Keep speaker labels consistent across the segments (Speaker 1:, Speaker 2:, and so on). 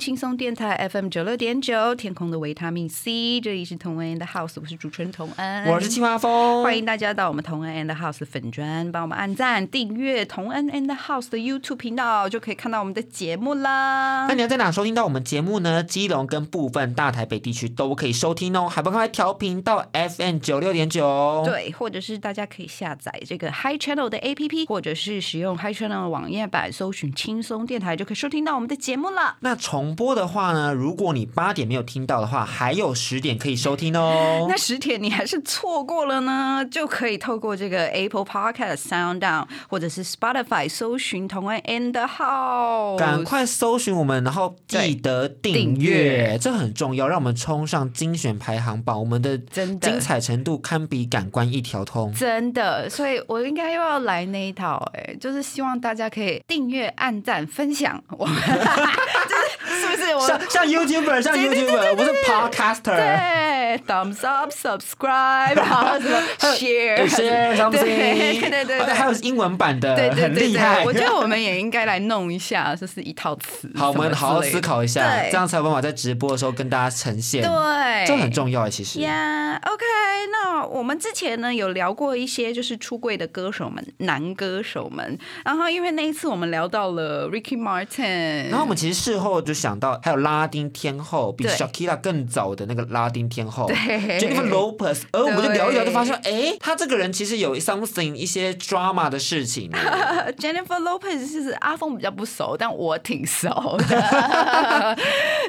Speaker 1: 轻松电台 FM 九六点九，天空的维他命 C，这里是同恩 and House，我是主持人童恩，
Speaker 2: 我是青蛙峰，
Speaker 1: 欢迎大家到我们同恩 and House 的粉砖，帮我们按赞、订阅同恩 and House 的 YouTube 频道，就可以看到我们的节目啦
Speaker 2: 那。你要在哪收听到我们节目呢？基隆跟部分大台北地区都可以收听哦，还不快调频到 FM 九六点九。，
Speaker 1: 对，或者是大家可以下载这个 Hi Channel 的 APP，或者是使用 Hi Channel 的网页版搜寻轻松电台，就可以收听到我们的节目了。
Speaker 2: 那重播的话呢，如果你八点没有听到的话，还有十点可以收听哦
Speaker 1: 那。十点你还是错过了呢，就可以透过这个 Apple Podcast、Sound Down 或者是 Spotify 搜寻同安 and House，
Speaker 2: 赶快搜寻我们，然后记得订
Speaker 1: 订阅
Speaker 2: 阅，这很重要，让我们冲上精选排行榜。我们的精彩程度堪比感官一条通。
Speaker 1: 真的，所以我应该又要来那一套，哎，就是希望大家可以订阅、按赞、分享我们，就是是不是我
Speaker 2: 像像 YouTuber，像 YouTuber，不是 Podcaster。
Speaker 1: 对，thumbs up、subscribe，然后什么 share、
Speaker 2: something，
Speaker 1: 对对对
Speaker 2: 还有英文版的，
Speaker 1: 对对对
Speaker 2: 很厉害。
Speaker 1: 对，我觉得我们也应该来弄一下，就是一套词。
Speaker 2: 好，我们好好思考一下，这样才有办法在直播的时候跟大家呈现。
Speaker 1: 对，
Speaker 2: 这很重要哎，其实。
Speaker 1: Yeah，OK，那我们之前呢有聊过一些就是出柜的歌手们，男歌手们。然后因为那一次我们聊到了 Ricky Martin，
Speaker 2: 然后我们其实事后就想到，还有拉丁天后比 Shakira 更早的那个拉丁天后
Speaker 1: 对
Speaker 2: Jennifer Lopez，而我们就聊一聊，就发现，哎，他这个人其实有 something 一些 drama 的事情。
Speaker 1: Jennifer Lopez 是阿峰比较不熟，但我挺熟的。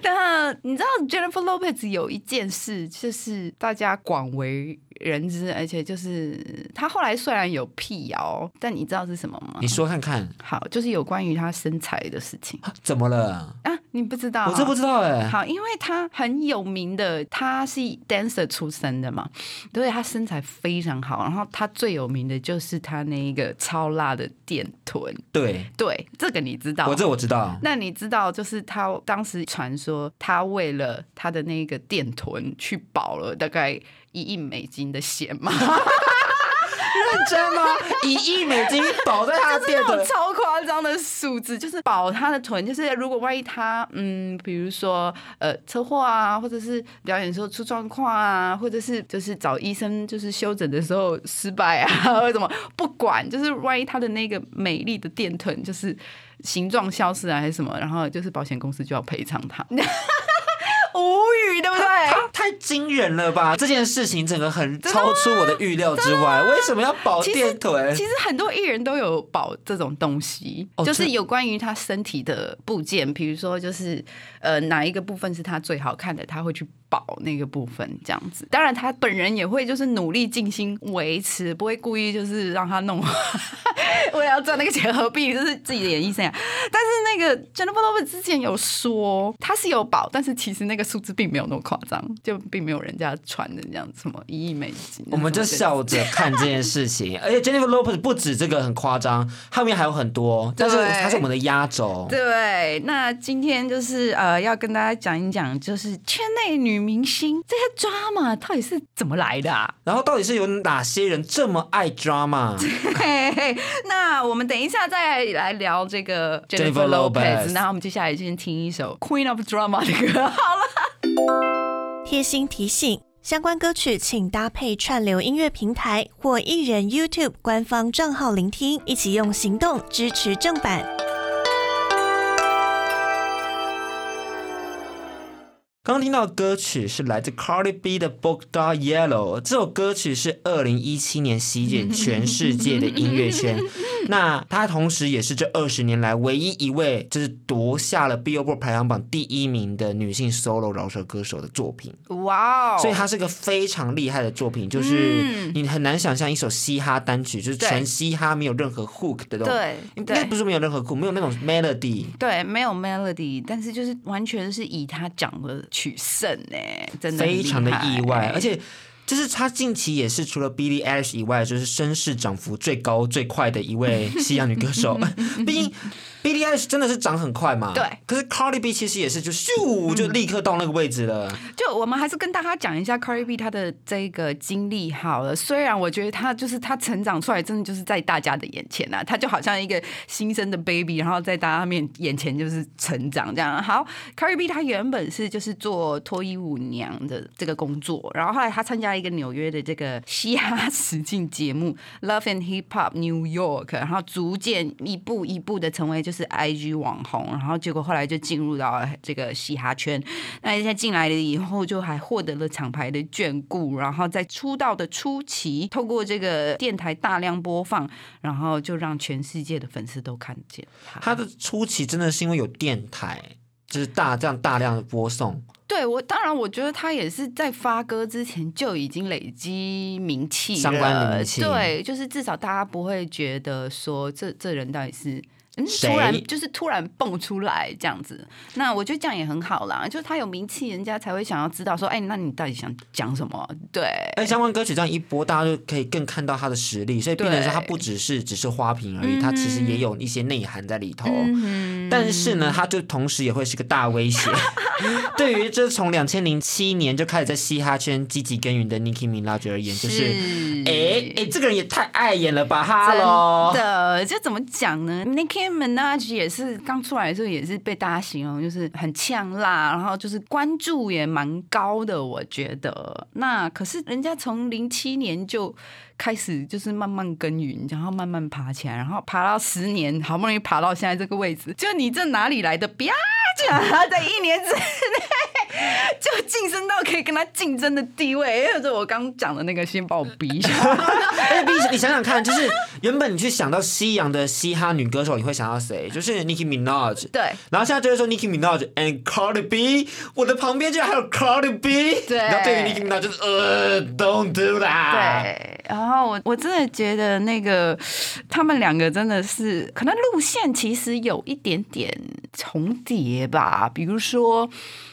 Speaker 1: 但你知道 Jennifer Lopez 有一件事，就是大家广为人知，而且就是他后来虽然有辟谣，但你知道是什么吗
Speaker 2: 你？说看看，
Speaker 1: 好，就是有关于他身材的事情
Speaker 2: 怎么了？
Speaker 1: 啊，你不知道、
Speaker 2: 我这不知道哎。
Speaker 1: 好，因为他很有名的，他是 dancer 出身的嘛，所以他身材非常好。然后他最有名的就是他那一个超辣的电臀，
Speaker 2: 对，
Speaker 1: 对，这个你知道。
Speaker 2: 我这我知道。
Speaker 1: 那你知道，就是他当时传说，他为了他的那个电臀去保了大概一亿美金的险吗？
Speaker 2: 认真吗？一亿美金保在他的店的，
Speaker 1: 超夸张的数字，就是保他的臀，就是如果万一他嗯，比如说呃车祸啊，或者是表演的时候出状况啊，或者是就是找医生就是修整的时候失败啊，或者什么，不管就是万一他的那个美丽的电臀就是形状消失啊，还是什么，然后就是保险公司就要赔偿她。无语，对不对？
Speaker 2: 太惊人了吧！这件事情整个很超出我的预料之外。为什么要保电腿？
Speaker 1: 其实很多艺人都有保这种东西，
Speaker 2: 哦
Speaker 1: 就是有关于他身体的部件，比如说就是呃哪一个部分是他最好看的，他会去保那个部分这样子。当然他本人也会就是努力尽心维持，不会故意就是让他弄，为了要赚那个钱，何必就是自己的演艺生涯？但是那个 Jennifer Lopez 之前有说他是有保，但是其实那个数字并没有那么夸张，就并没有人家传的这样子什么一亿美金，
Speaker 2: 我们就笑着看这件事情，而且 Jennifer Lopez 不止这个很夸张，后面还有很多，但是
Speaker 1: 对
Speaker 2: 它是我们的压轴。
Speaker 1: 对，那今天就是呃，要跟大家讲一讲，就是圈内女明星这些 drama 到底是怎么来的、啊？
Speaker 2: 然后到底是有哪些人这么爱 drama？
Speaker 1: 嘿嘿，那我们等一下再来聊这个
Speaker 2: Jennifer Lopez
Speaker 1: 后我们接下来先听一首 Queen of Drama 的歌。好了，
Speaker 3: 贴心提醒：相关歌曲请搭配串流音乐平台或艺人 YouTube 官方账号聆听，一起用行动支持正版。
Speaker 2: 刚刚听到的歌曲是来自 Cardi B 的《Book Dot Yellow》，这首歌曲是二零一七年席卷全世界的音乐圈，那他同时也是这二十年来唯一一位就是夺下了 Billboard 排行榜第一名的女性 solo 饶舌歌手的作品。
Speaker 1: 哇哦！
Speaker 2: 所以它是个非常厉害的作品，就是
Speaker 1: 嗯
Speaker 2: 你很难想象一首嘻哈单曲，就是全嘻哈，没有任何 hook 的东西，
Speaker 1: 对
Speaker 2: 不是没有任何 hook，没有那种 melody。
Speaker 1: 对，没有 melody，但是就是完全是以他讲的取胜呢，真的
Speaker 2: 非常的意外，而且就是他近期也是除了 Billie Eilish 以外，就是声势涨幅最高最快的一位西洋女歌手。毕竟 Billie Eilish 真的是涨很快嘛，
Speaker 1: 对。
Speaker 2: 可是 Cardi B 其实也是就咻就立刻到那个位置了。
Speaker 1: 就我们还是跟大家讲一下 Cardi B 她的这个经历好了。虽然我觉得她就是她成长出来，真的就是在大家的眼前啊，她就好像一个新生的 baby，然后在大家面眼前就是成长这样。好，Cardi B 她原本是就是做脱衣舞娘的这个工作，然后后来她参加一个纽约的这个嘻哈实境节目 Love and Hip Hop New York，然后逐渐一步一步的成为就是 IG 网红，然后结果后来就进入到这个嘻哈圈。那现在进来了以后，就还获得了厂牌的眷顾，然后在出道的初期，透过这个电台大量播放，然后就让全世界的粉丝都看见他。
Speaker 2: 他的初期真的是因为有电台，就是大这样大量的播送，
Speaker 1: 对我，当然我觉得他也是在发歌之前就已经累积名气，
Speaker 2: 相关的名气
Speaker 1: 对，就是至少大家不会觉得说这这人到底是。嗯，突然就是突然蹦出来这样子，那我觉得这样也很好啦，就是他有名气，人家才会想要知道说，哎，那你到底想讲什么？对，
Speaker 2: 哎相关歌曲这样一播，大家就可以更看到他的实力，所以变成说他不只是只是花瓶而已，他其实也有一些内涵在里头。
Speaker 1: 嗯
Speaker 2: 但是呢，他就同时也会是个大威胁。对于这从两千零七年就开始在嘻哈圈积极耕耘的 Nicki Minaj 而言，就是哎哎，这个人也太碍眼了吧哈喽！
Speaker 1: 真的，这怎么讲呢？Nicki Minaj 也是刚出来的时候也是被大家形容就是很呛辣，然后就是关注也蛮高的，我觉得。那可是人家从零七年就开始就是慢慢耕耘，然后慢慢爬起来，然后爬到十年，好不容易爬到现在这个位置，就你这哪里来的？不要讲，在一年之内。就晋升到可以跟他竞争的地位，就是我刚讲的那个，先把我逼一下。
Speaker 2: 哎，毕你想想看，就是原本你去想到西洋的嘻哈女歌手，你会想到谁？就是 Nicki Minaj。
Speaker 1: 对，
Speaker 2: 然后现在就会说 Nicki Minaj and Cardi B，我的旁边居然还有 Cardi B。
Speaker 1: 对
Speaker 2: 然后对于 Nicki Minaj 就是呃，Don't do that。
Speaker 1: 对，然后我我真的觉得那个他们两个真的是可能路线其实有一点点重叠吧，比如说。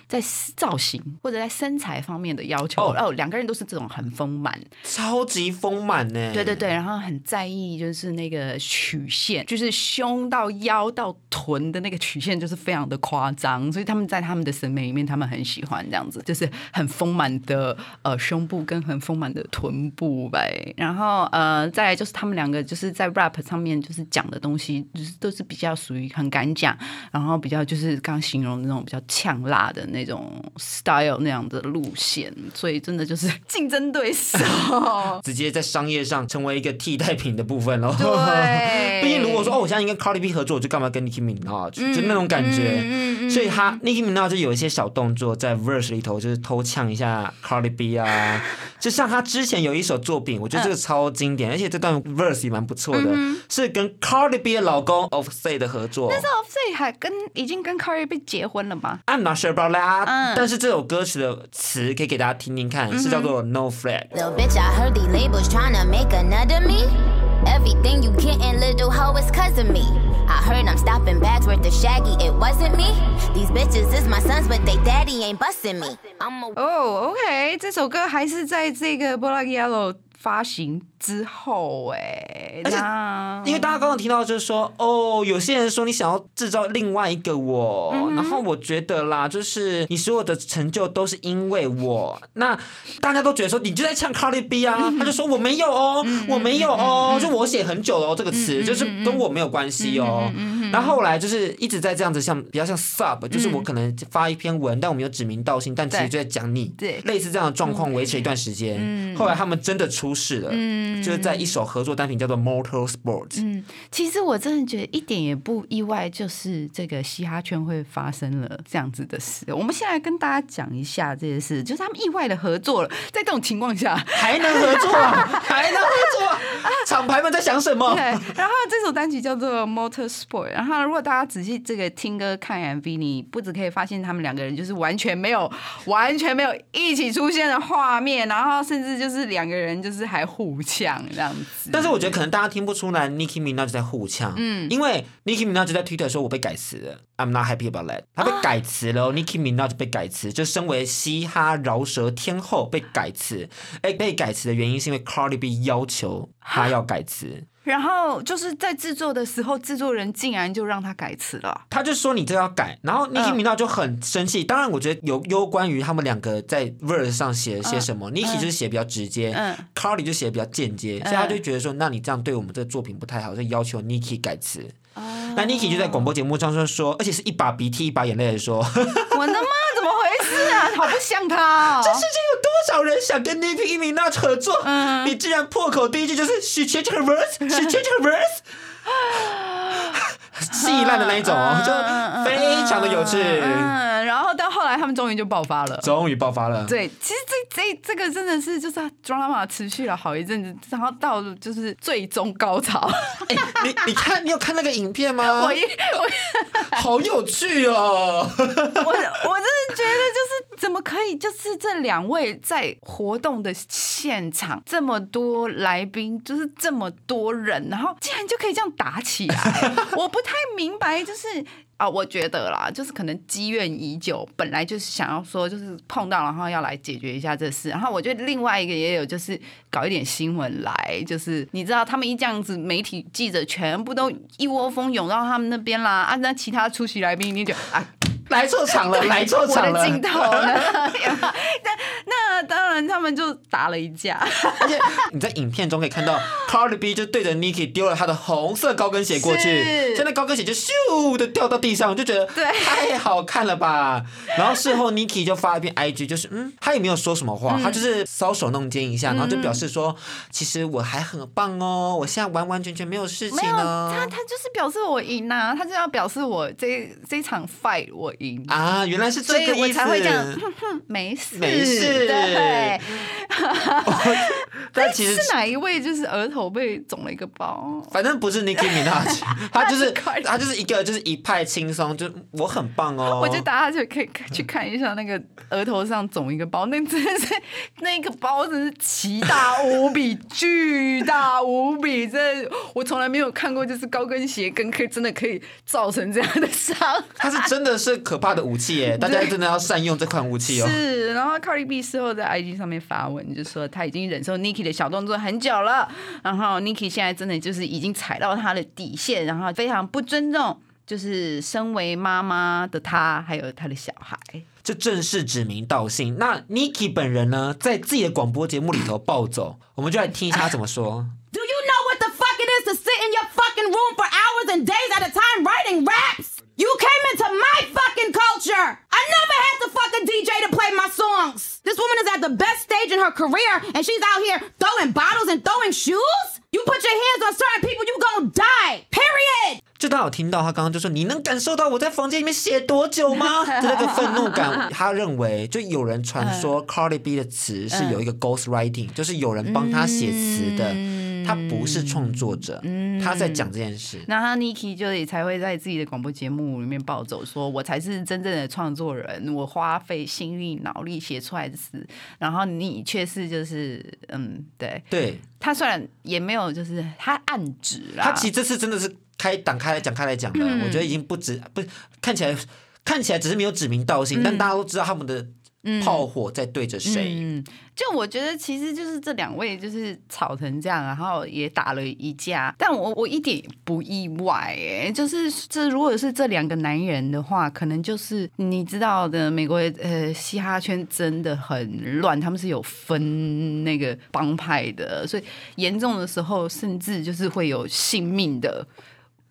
Speaker 1: 在造型或者在身材方面的要求，
Speaker 2: 哦
Speaker 1: 哦，两个人都是这种很丰满，
Speaker 2: 超级丰满呢。
Speaker 1: 对对对，然后很在意就是那个曲线，就是胸到腰到臀的那个曲线，就是非常的夸张，所以他们在他们的审美里面，他们很喜欢这样子，就是很丰满的呃胸部跟很丰满的臀部呗。然后呃，再来就是他们两个就是在 rap 上面就是讲的东西，就是都是比较属于很敢讲，然后比较就是刚刚形容的那种比较呛辣的那种 style 那样的路线，所以真的就是 竞争对手。
Speaker 2: 直接在商业上成为一个替代品的部分喽。
Speaker 1: 对
Speaker 2: 毕竟如果说哦，我现在应该 Cardi B 合作，我就干嘛跟 Nicki Minaj，、就那种感觉。
Speaker 1: 嗯
Speaker 2: 所以他 Nicki Minaj 就有一些小动作在 verse 里头，就是偷呛一下 Cardi B 啊。就像他之前有一首作品，我觉得这个超经典，而且这段 verse 也蛮不错的，是跟 Cardi B 的老公 Offset 的合作。
Speaker 1: Offset 还跟已经跟 Cardi B 结婚了吗
Speaker 2: ？I'm not sure about that，、
Speaker 1: 嗯
Speaker 2: 但是这首歌曲的词可以给大家听听看，是叫做 No Flag。
Speaker 4: Little bitch, I heard these labels tryna make another me. Everything you gettin', little hoe, is cause of me. I heard I'm stopping bags worth the shaggy, it wasn't me. These bitches is my sons, but they daddy ain't busting me. I'm a
Speaker 1: 哦、o k 这首歌还是在这个 Black Yellow 发行 之后哎，
Speaker 2: 而且因为大家刚刚提到，就是说，哦，有些人说你想要制造另外一个我，
Speaker 1: 嗯
Speaker 2: 然后我觉得啦，就是你所有的成就都是因为我。那大家都觉得说你就在唱 Cardi B 啊，
Speaker 1: 嗯。
Speaker 2: 他就说我没有哦，我没有哦，就我写很久了哦，这个词就是跟我没有关系哦。然后后来就是一直在这样子像比较像 sub，就是我可能发一篇文，但我们有指名道姓，但其实就在讲你，
Speaker 1: 对。
Speaker 2: 类似这样的状况维持一段时间。后来他们真的出事了，就是在一首合作单品叫做 Motorsport。
Speaker 1: 嗯，其实我真的觉得一点也不意外，就是这个嘻哈圈会发生了这样子的事。我们现在跟大家讲一下这件事，就是他们意外的合作了，在这种情况下，
Speaker 2: 还能合作啊？还能合作啊？厂牌们在想什么
Speaker 1: 对，？然后这首单曲叫做 Motorsport，然后如果大家仔细这个听歌看 MV，你不止可以发现他们两个人就是完全没有完全没有一起出现的画面，然后甚至就是两个人就是还互呛这样子。
Speaker 2: 但是我觉得可能大家听不出来 Nicki Minaj 在互呛，嗯，因为 Nicki Minaj 在 Twitter 说我被改词了，I'm not happy about that，他被改词了、哦 n i c k i Minaj 被改词，就身为嘻哈饶舌天后被改词，哎，被改词的原因是因为 Cardi B 要求他要改词，
Speaker 1: 然后就是在制作的时候，制作人竟然就让他改词了。
Speaker 2: 他就说你这要改，然后 Nicki Minaj 就很生气。当然，我觉得有攸关于他们两个在 verse 上写了些什么、n i c k i 就是写比较直接、
Speaker 1: 嗯
Speaker 2: ，Carly 就写比较间接，所以他就觉得说，那你这样对我们这个作品不太好，就要求 Nicki 改词。那 Nicki 就在广播节目上说说，而且是一把鼻涕一把眼泪的说？
Speaker 1: 好不像他、哦。
Speaker 2: 这世界有多少人想跟 Nicki Minaj 合作？你竟然破口第一句就是 She changed her verse，She changed her verse。稀烂的那一种哦，就非常的有趣，
Speaker 1: 来他们终于就爆发了。
Speaker 2: 终于爆发了。
Speaker 1: 对，其实这这这个真的是就是 drama 持续了好一阵子，然后到就是最终高潮。
Speaker 2: 哎、你你看，你有看那个影片吗？
Speaker 1: 我一我
Speaker 2: 好有趣哦！
Speaker 1: 我我真的觉得就是怎么可以，就是这两位在活动的现场这么多来宾，就是这么多人，然后竟然就可以这样打起来，我不太明白，就是。啊，我觉得啦，就是可能积怨已久，本来就是想要说，就是碰到，然后要来解决一下这事。然后我觉得另外一个也有，就是搞一点新闻来，就是你知道，他们一这样子，媒体记者全部都一窝蜂涌到他们那边啦。啊，那其他出席来宾，你就啊，
Speaker 2: 来错场了，来错场了。
Speaker 1: 我的镜头呢？那那当然，他们就打了一架。
Speaker 2: 而且你在影片中可以看到，Cardi B 就对着 Nicki 丢了他的红色高跟鞋过去，现在高跟鞋就咻的掉到地上，就觉得
Speaker 1: 对。
Speaker 2: 太好看了吧。然后事后 Nicki 就发一篇 IG，就是嗯，他也没有说什么话，他就是搔首弄肩一下，然后就表示说，其实我还很棒哦，我现在完完全全没有事
Speaker 1: 没有
Speaker 2: 情哦。
Speaker 1: 他，他就是表示我赢呐、他就要表示我这这场 fight 我赢。
Speaker 2: 啊，原来是这个意思，
Speaker 1: 我才会这样，哼哼，没事，
Speaker 2: 没事。
Speaker 1: 对，
Speaker 2: 但其实
Speaker 1: 是哪一位就是额头被肿了一个包？
Speaker 2: 反正不是 Nicki Minaj，他就是
Speaker 1: 他
Speaker 2: 就是一个就是一派轻松，就我很棒哦。
Speaker 1: 我觉得大家就可以去看一下那个额头上肿一个包，那真的是那个包真是奇大无比、巨大无比，真的我从来没有看过，就是高跟鞋跟可以真的可以造成这样的伤。
Speaker 2: 它是真的是可怕的武器耶，大家真的要善用这款武器哦。
Speaker 1: 是，然后 Cardi B 事后在 IG 上面发文，就说他已经忍受 Nicki 的小动作很久了，然后 Nicki 现在真的就是已经踩到他的底线，然后非常不尊重，就是身为妈妈的他，还有他的小孩。
Speaker 2: 这正是指名道姓。那 Niki 本人呢，在自己的广播节目里头暴走，我们就来听一下他怎么说。
Speaker 5: Do you know what the fuck it is to sit in your fucking room for hours and days at a time writing raps? You came into my fucking culture. I never had the fucking DJ to play my songs. This woman is at the best stage in her career and she's out here throwing bottles and throwing shoes? You put your hands on certain people, you gonna die. Period.
Speaker 2: 就大家有听到他刚刚就说：“你能感受到我在房间里面写多久吗？” 的那个愤怒感，他认为就有人传说 Cardi B 的词是有一个 ghost writing，就是有人帮他写词的，他不是创作者，嗯。他在讲这件事。
Speaker 1: 那他 Niki 就也才会在自己的广播节目里面暴走，说我才是真正的创作人，我花费心力脑力写出来的词，然后你却是就是嗯，对。
Speaker 2: 对。
Speaker 1: 他虽然也没有就是他暗指啦，
Speaker 2: 他其实这次真的是开挡开来讲开来讲的，我觉得已经不止不看起来看起来只是没有指名道姓，但大家都知道他们的炮火在对着谁。
Speaker 1: 嗯，就我觉得其实就是这两位就是吵成这样，然后也打了一架，但我我一点不意外哎，就是这如果是这两个男人的话，可能就是你知道的，美国呃嘻哈圈真的很乱，他们是有分那个帮派的，所以严重的时候甚至就是会有性命的。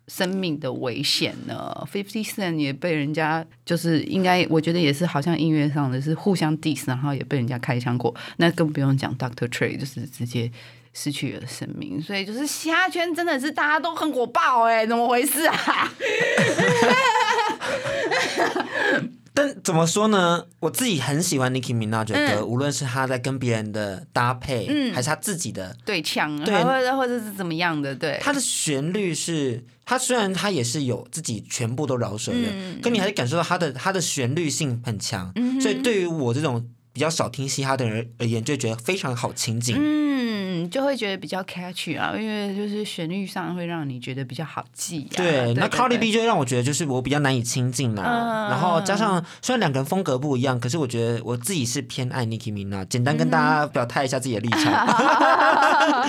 Speaker 1: 生命的危险呢？Fifty Cent 也被人家就是应该，我觉得也是好像音乐上的是互相 diss，然后也被人家开枪过。那更不用讲 Doctor Trey，就是直接失去了生命。所以就是嘻哈圈真的是大家都很火爆哎、怎么回事啊？
Speaker 2: 但怎么说呢？我自己很喜欢 Nicki Minaj 的歌，
Speaker 1: 嗯
Speaker 2: 无论是他在跟别人的搭配，
Speaker 1: 嗯
Speaker 2: 还是他自己的，
Speaker 1: 对唱，
Speaker 2: 对
Speaker 1: 或者或者是怎么样的？对，
Speaker 2: 他的旋律是，他虽然他也是有自己全部都饶舌的，
Speaker 1: 嗯
Speaker 2: 可你还是感受到他的他的旋律性很强，所以对于我这种比较少听嘻哈的人而言，就觉得非常好亲近。
Speaker 1: 嗯，就会觉得比较 catchy 啊，因为就是旋律上会让你觉得比较好记、啊。
Speaker 2: 对，那 Cardi B 就会让我觉得就是我比较难以亲近啦。
Speaker 1: 嗯
Speaker 2: 然后加上虽然两个人风格不一样，可是我觉得我自己是偏爱 Nicki Minaj。简单跟大家表态一下自己的立场。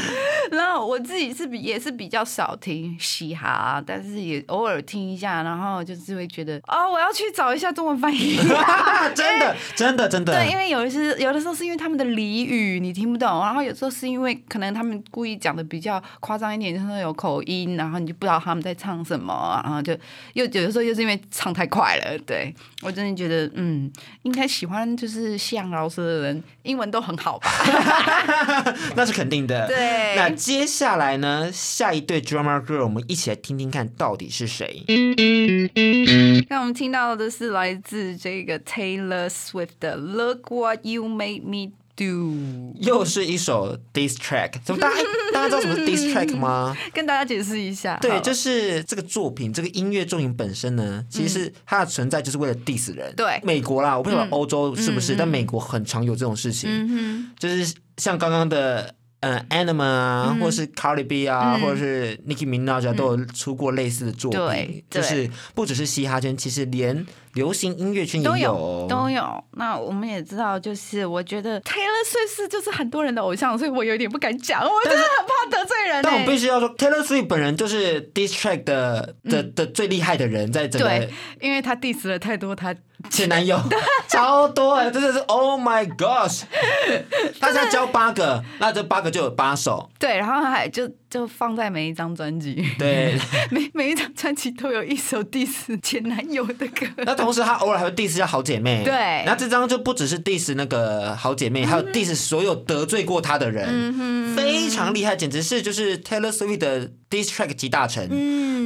Speaker 1: 然后我自己是比也是比较少听嘻哈，但是也偶尔听一下，然后就是会觉得哦，我要去找一下中文翻译。
Speaker 2: 真的，真的，真的。
Speaker 1: 对，因为有一些有的时候是因为他们的俚语你听不懂，然后有时候是因为可能他们故意讲的比较夸张一点，就是有口音，然后你就不知道他们在唱什么，然后就又有的时候又是因为唱太快了。对我真的觉得，嗯，应该喜欢就是像饶舌的人，英文都很好吧？
Speaker 2: 那是肯定的。
Speaker 1: 对
Speaker 2: 那接下来呢，下一对 drama girl，我们一起来听听看到底是谁。
Speaker 1: 那我们听到的是来自这个 Taylor Swift 的《Look What You Made Me Do》，
Speaker 2: 又是一首 diss track，怎么大家哎大家知道什么是 diss track 吗？
Speaker 1: 跟大家解释一下。
Speaker 2: 对，就是这个作品，这个音乐作品本身呢，其实是它的存在就是为了 diss 人。
Speaker 1: 对
Speaker 2: 美国啦，我不晓得欧洲是不是，但美国很常有这种事情，
Speaker 1: 嗯
Speaker 2: 就是像刚刚的。呃，Anima 啊，或者是 Cardi B 啊，
Speaker 1: 嗯
Speaker 2: 或者是 Nicki Minaj 啊，都有出过类似的作品就是不只是嘻哈圈，其实连流行音乐圈也
Speaker 1: 有都有。那我们也知道，就是我觉得 Taylor Swift 就是很多人的偶像，所以我有点不敢讲，我真的很怕得罪人、欸。
Speaker 2: 但我必须要说，Taylor Swift 本人就是 diss track 的的的最厉害的人，在整个
Speaker 1: 对，因为他 diss 了太多他
Speaker 2: 前男友 超多哎，真的是 Oh my gosh！他现在交八个，那这八个就有八首，
Speaker 1: 对，然后还就就放在每一张专辑，
Speaker 2: 对。
Speaker 1: 每每一张专辑都有一首 diss 前男友的歌。
Speaker 2: 那同时他偶尔还会 diss 一下好姐妹，
Speaker 1: 对。
Speaker 2: 那这张就不只是 diss 那个好姐妹，还有 diss 所有得罪过他的人，非常厉害，简直是就是 Taylor Swift 的 diss track 集大成。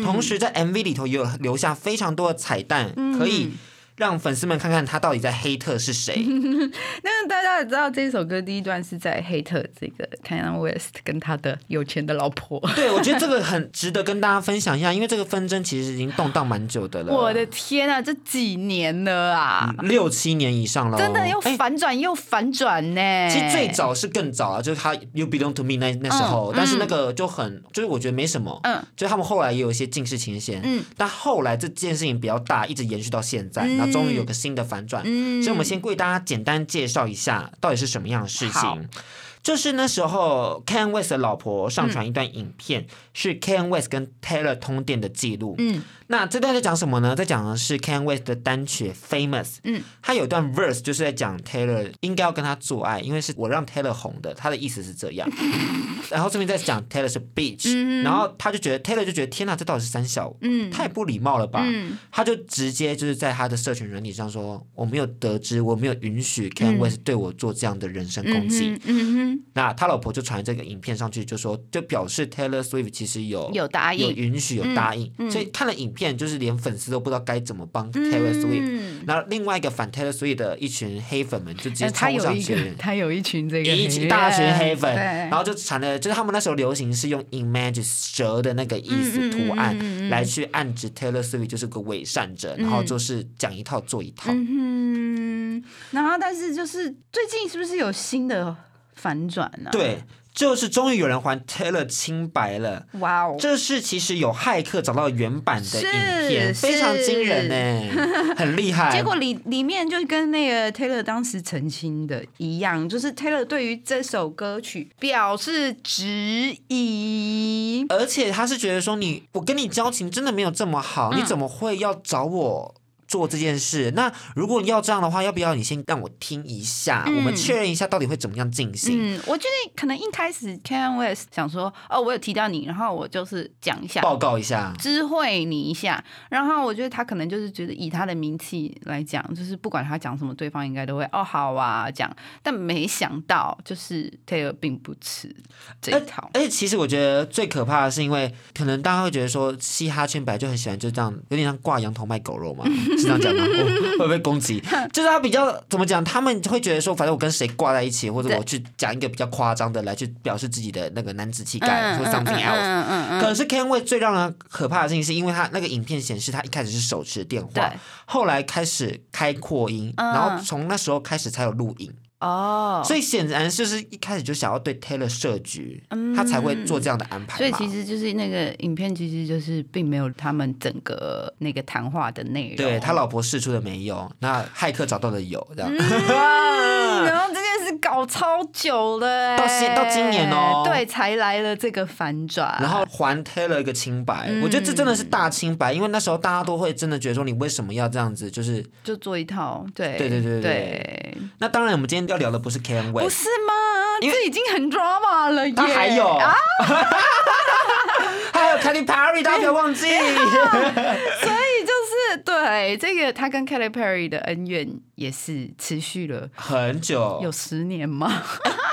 Speaker 2: 同时在 MV 里头也有留下非常多的彩蛋，可以让粉丝们看看他到底在黑特是谁。
Speaker 1: 那大家也知道这首歌第一段是在黑特这个 Kanye West 跟他的有钱的老婆。
Speaker 2: 对，我觉得这个很值得跟大家分享一下，因为这个纷争其实已经动荡蛮久的了。
Speaker 1: 我的天啊，这几年了啊，
Speaker 2: 六七年以上了哦，
Speaker 1: 真的又
Speaker 2: 哎
Speaker 1: 反转又反转呢。
Speaker 2: 其实最早是更早啊，就是他 You Belong to Me 那那时候，
Speaker 1: 嗯
Speaker 2: 但是那个就很，就是我觉得没什么，
Speaker 1: 嗯，
Speaker 2: 就他们后来也有一些近视情线，
Speaker 1: 嗯，
Speaker 2: 但后来这件事情比较大，一直延续到现在，然后终于有个新的反转，
Speaker 1: 嗯
Speaker 2: 所以我们先为大家简单介绍一下到底是什么样的事
Speaker 1: 好
Speaker 2: 情。就是那时候 Kanye West 的老婆上传一段影片，是 Kanye West 跟 Taylor 通电的记录。
Speaker 1: 嗯
Speaker 2: 那这段在讲什么呢？在讲的是 Kanye West 的单曲 Famous。
Speaker 1: 嗯，
Speaker 2: 他有段 verse 就是在讲 Taylor 应该要跟他做爱，因为是我让 Taylor 红的，他的意思是这样。然后这边在讲 Taylor 是 bitch，、然后他就觉得 Taylor 就觉得天哪，这到底是三小，
Speaker 1: 嗯
Speaker 2: 太不礼貌了吧？
Speaker 1: 嗯
Speaker 2: 他就直接就是在他的社群软体上说，我没有得知，我没有允许 Kanye West 对我做这样的人身攻击。
Speaker 1: 嗯哼，
Speaker 2: 那他老婆就传这个影片上去，就说就表示 Taylor Swift 其实有
Speaker 1: 有答应
Speaker 2: 有允许、有答应，所以看了影片，就是连粉丝都不知道该怎么帮 Taylor Swift。
Speaker 1: 嗯，
Speaker 2: 然后另外一个反 Taylor Swift 的一群黑粉们就直接冲上
Speaker 1: 有一个
Speaker 2: 去，，
Speaker 1: 他有一群这个
Speaker 2: 一群大群黑粉，然后就传了，就是他们那时候流行是用 Imagine 蛇的那个意思图案来去暗指 Taylor Swift 就是个伪善者，然后就是讲一套做一套。
Speaker 1: 嗯哼，然后但是就是最近是不是有新的反转呢、，
Speaker 2: 对，就是终于有人还 Taylor 清白了。
Speaker 1: 哇哦，
Speaker 2: 这是其实有骇客找到原版的影片，非常惊人呢，很厉害。
Speaker 1: 结果里里面就跟那个 Taylor 当时澄清的一样，就是 Taylor 对于这首歌曲表示质疑。
Speaker 2: 而且他是觉得说你，我跟你交情真的没有这么好，
Speaker 1: 嗯
Speaker 2: 你怎么会要找我做这件事。那如果你要这样的话，要不要你先让我听一下，我们确认一下到底会怎么样进行？
Speaker 1: 嗯，我觉得可能一开始 Kanye West 想说，哦，我有提到你，然后我就是讲一下，
Speaker 2: 报告一下。
Speaker 1: 知会你一下，然后我觉得他可能就是觉得以他的名气来讲，就是不管他讲什么，对方应该都会哦好啊讲。但没想到就是 Taylor 并不吃这一套。
Speaker 2: 而且其实我觉得最可怕的是，因为可能大家会觉得说，嘻哈圈本来就很喜欢就这样，有点像挂羊头卖狗肉嘛，是这样讲吗？会不会被攻击？就是他比较怎么讲，他们会觉得说，反正我跟谁挂在一起，或者我去讲一个比较夸张的来去表示自己的那个男子气概，或 something else。可是 Ken Way 最让人可怕的事情，是因为他那个影片显示他一开始是手持电话，后来开始开扩音，然后从那时候开始才有录影。
Speaker 1: 哦，
Speaker 2: 所以显然就是一开始就想要对 Taylor 设局，他才会做这样的安排。
Speaker 1: 所以其实就是那个影片，其实就是并没有他们整个那个谈话的内容。
Speaker 2: 对他老婆试出的没有，那骇客找到的有，这样。
Speaker 1: 然后这件事搞超久了，
Speaker 2: 到现到今年哦，
Speaker 1: 对，才来了这个反转，
Speaker 2: 然后还 Taylor 一个清白。我觉得这真的是大清白，因为那时候大家都会真的觉得说，你为什么要这样子，就是
Speaker 1: 就做一套，对
Speaker 2: 对对对
Speaker 1: 对。
Speaker 2: 那当然，我们今天要聊的不是 Ken Way，
Speaker 1: 不是吗？这已经很 drama 了，
Speaker 2: 他还有，啊 还有 Katy Perry，大家不要忘记。所
Speaker 1: 以就是对这个，他跟 Katy Perry 的恩怨也是持续了
Speaker 2: 很久，
Speaker 1: 有十年吗？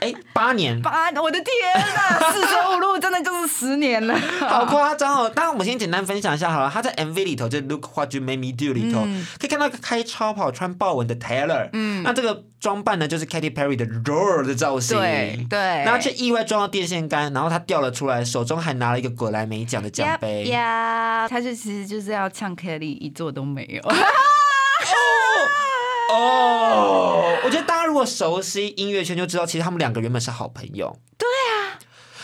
Speaker 2: 哎，八年，
Speaker 1: 八，我的天呐，四舍五入真的就是十年了，
Speaker 2: 好夸张哦！当然，我们先简单分享一下好了。他在 MV 里头，就 Look What You Made Me Do 里头，可以看到个开超跑、穿豹纹的 Taylor，嗯，那这个装扮呢，就是 Katy Perry 的 Roar 的造型，
Speaker 1: 对对，
Speaker 2: 然后却意外撞到电线杆，然后他掉了出来，手中还拿了一个格莱美奖的奖杯，
Speaker 1: 呀，他就其实就是要呛 Kelly，一座都没有。
Speaker 2: 哦，我觉得大家如果熟悉音乐圈，就知道其实他们两个原本是好朋友。
Speaker 1: 对啊，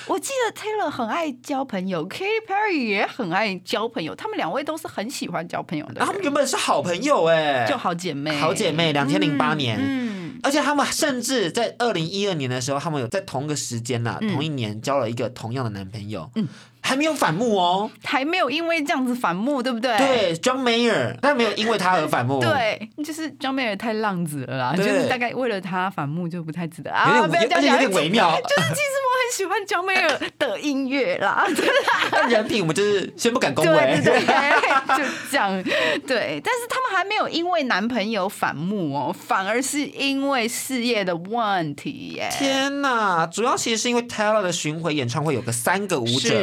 Speaker 1: 我记得 Taylor 很爱交朋友，Katy Perry 也很爱交朋友，他们两位都是很喜欢交朋友的。
Speaker 2: 他们原本是好朋友哎，
Speaker 1: 就好姐妹，
Speaker 2: 好姐妹。两千零八年，嗯，而且他们甚至在二零一二年的时候，他们有在同个时间呐，同一年交了一个同样的男朋友。嗯。还没有反目哦，
Speaker 1: 还没有因为这样子反目，对不对？
Speaker 2: 对，John Mayer，但没有因为他而反目。
Speaker 1: 对，就是 John Mayer 太浪子了啦，就是大概为了他反目就不太值得啊，
Speaker 2: 有点有点微妙。
Speaker 1: 就是其实我很喜欢 John Mayer 的音乐啦，
Speaker 2: 但人品我们就是先不敢恭
Speaker 1: 维，对，就这样。对，但是他们还没有因为男朋友反目哦，反而是因为事业的问题耶。
Speaker 2: 天哪，主要其实是因为 Taylor 的巡回演唱会有个三个舞者。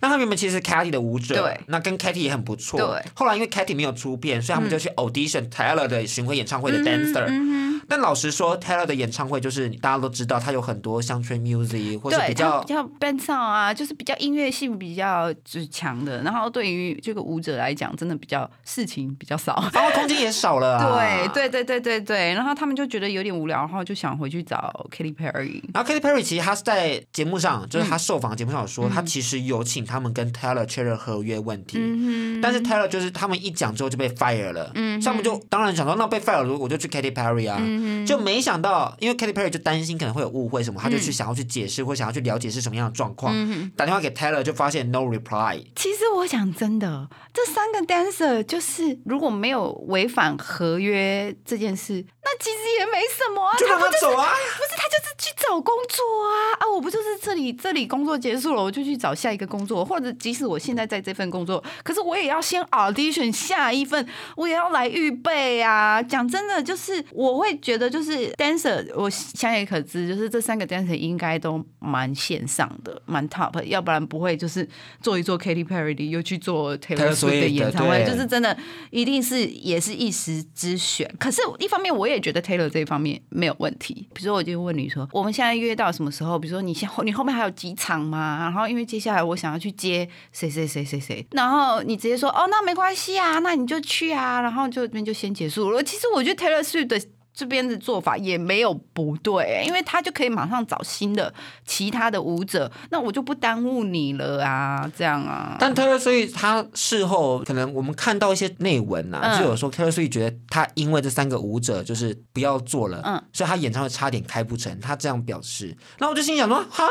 Speaker 2: 那他原本其实是 Katy 的舞者，
Speaker 1: 对，
Speaker 2: 那跟 Katy 也很不错。
Speaker 1: 对，
Speaker 2: 后来因为 Katy 没有出片，所以他们就去 audition Taylor 的巡回演唱会的 dancer。但老实说，Taylor 的演唱会就是大家都知道，他有很多乡村 music 或者比较
Speaker 1: 比较 band song 啊，就是比较音乐性比较就是强的。然后对于这个舞者来讲，真的比较事情比较少，
Speaker 2: 发挥空间也少了。
Speaker 1: 对对对对对对。然后他们就觉得有点无聊，然后就想回去找 Katy Perry。
Speaker 2: 然后 Katy Perry 其实他是在节目上，就是他受访节目上有说，他其实有请他们跟 Taylor 确认合约问题，嗯但是 Taylor 就是他们一讲之后就被 fire 了。嗯，他们就当然想说，那被 fire 了，我就去 Katy Perry 啊，就没想到，因为 Katy Perry 就担心可能会有误会什么，他就去想要去解释或想要去了解是什么样的状况，打电话给 Taylor 就发现 no reply。
Speaker 1: 其实我想真的，这三个 dancer 就是如果没有违反合约这件事，那其实也没什么啊，
Speaker 2: 就让他走啊，
Speaker 1: 不是他就是去找工作啊啊，我不就是这里这里工作结束了，我就去找下一个工作，或者即使我现在在这份工作，可是我也要先 audition 下一份，我也要来预备啊。讲真的，就是我会觉得就是。dancer，我想也可知，就是这三个 dancer 应该都蛮线上的，蛮 top，要不然不会就是做一做 Katy Perry 的，又去做 Taylor Swift 的演唱会，就是真的一定是也是一时之选。可是，一方面我也觉得 Taylor 这一方面没有问题。比如说，我就问你说，我们现在约到什么时候？比如说，你先 你后面还有几场吗？然后，因为接下来我想要去接谁谁谁谁谁，然后你直接说，哦，那没关系啊，那你就去啊，然后就这边就先结束了。其实我觉得 Taylor Swift 的。这边的做法也没有不对，因为他就可以马上找新的其他的舞者，那我就不耽误你了啊，这样啊。
Speaker 2: 但 Taylor 所以他事后可能我们看到一些内文呐，就有说 Taylor 所以觉得他因为这三个舞者就是不要做了，嗯，所以他演唱会差点开不成，他这样表示。那我就心想说，哈。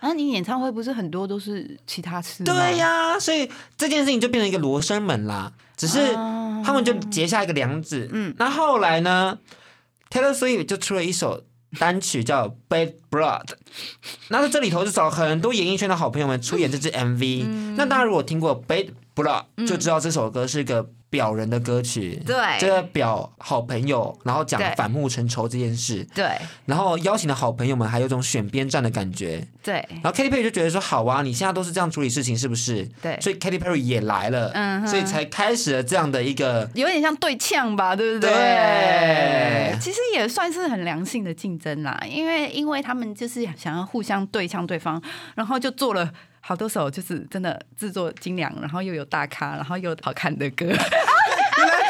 Speaker 1: 啊，你演唱会不是很多都是其他次吗？
Speaker 2: 对呀、所以这件事情就变成一个罗生门啦。只是
Speaker 1: 哦
Speaker 2: 他们就结下一个梁子。嗯，那后来呢，Taylor Swift 就出了一首单曲叫《Bad Blood》，那在这里头就找很多演艺圈的好朋友们出演这支 MV。那
Speaker 1: 嗯。
Speaker 2: 大家如果听过《Bad Blood》，就知道这首歌是个表人的歌曲。
Speaker 1: 对。
Speaker 2: 这个表好朋友，然后讲反目成仇这件事，
Speaker 1: 对。
Speaker 2: 然后邀请的好朋友们还有种选边站的感觉。
Speaker 1: 对。
Speaker 2: 然后 Katy Perry 就觉得说，好啊，你现在都是这样处理事情，是不是？
Speaker 1: 对。
Speaker 2: 所以 Katy Perry 也来了，
Speaker 1: 嗯
Speaker 2: 所以才开始了这样的一个，
Speaker 1: 有点像对呛吧，对不对？
Speaker 2: 对。
Speaker 1: 其实也算是很良性的竞争啦，因为因为他们就是想要互相对向对方，然后就做了。好多首就是真的制作精良，然后又有大咖，然后又好看的歌。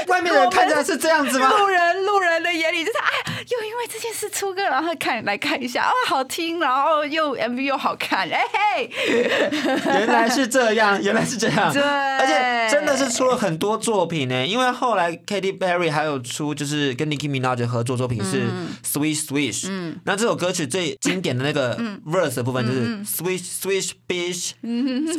Speaker 2: 外面的人看起来是这样子吗？
Speaker 1: 路人路人的眼里就是哎，又因为这件事出歌，然后看来看一下，哦，好听，然后又 MV 又好看，哎嘿，
Speaker 2: 原来是这样，原来是这样。
Speaker 1: 对。
Speaker 2: 而且真的是出了很多作品呢。因为后来 Katy Perry 还有出就是跟 Nicki Minaj 的合作作品是
Speaker 1: 嗯。
Speaker 2: Swish Swish，嗯，那这首歌曲最经典的那个
Speaker 1: 嗯。
Speaker 2: verse 的部分就是 Swish Swish Bitch，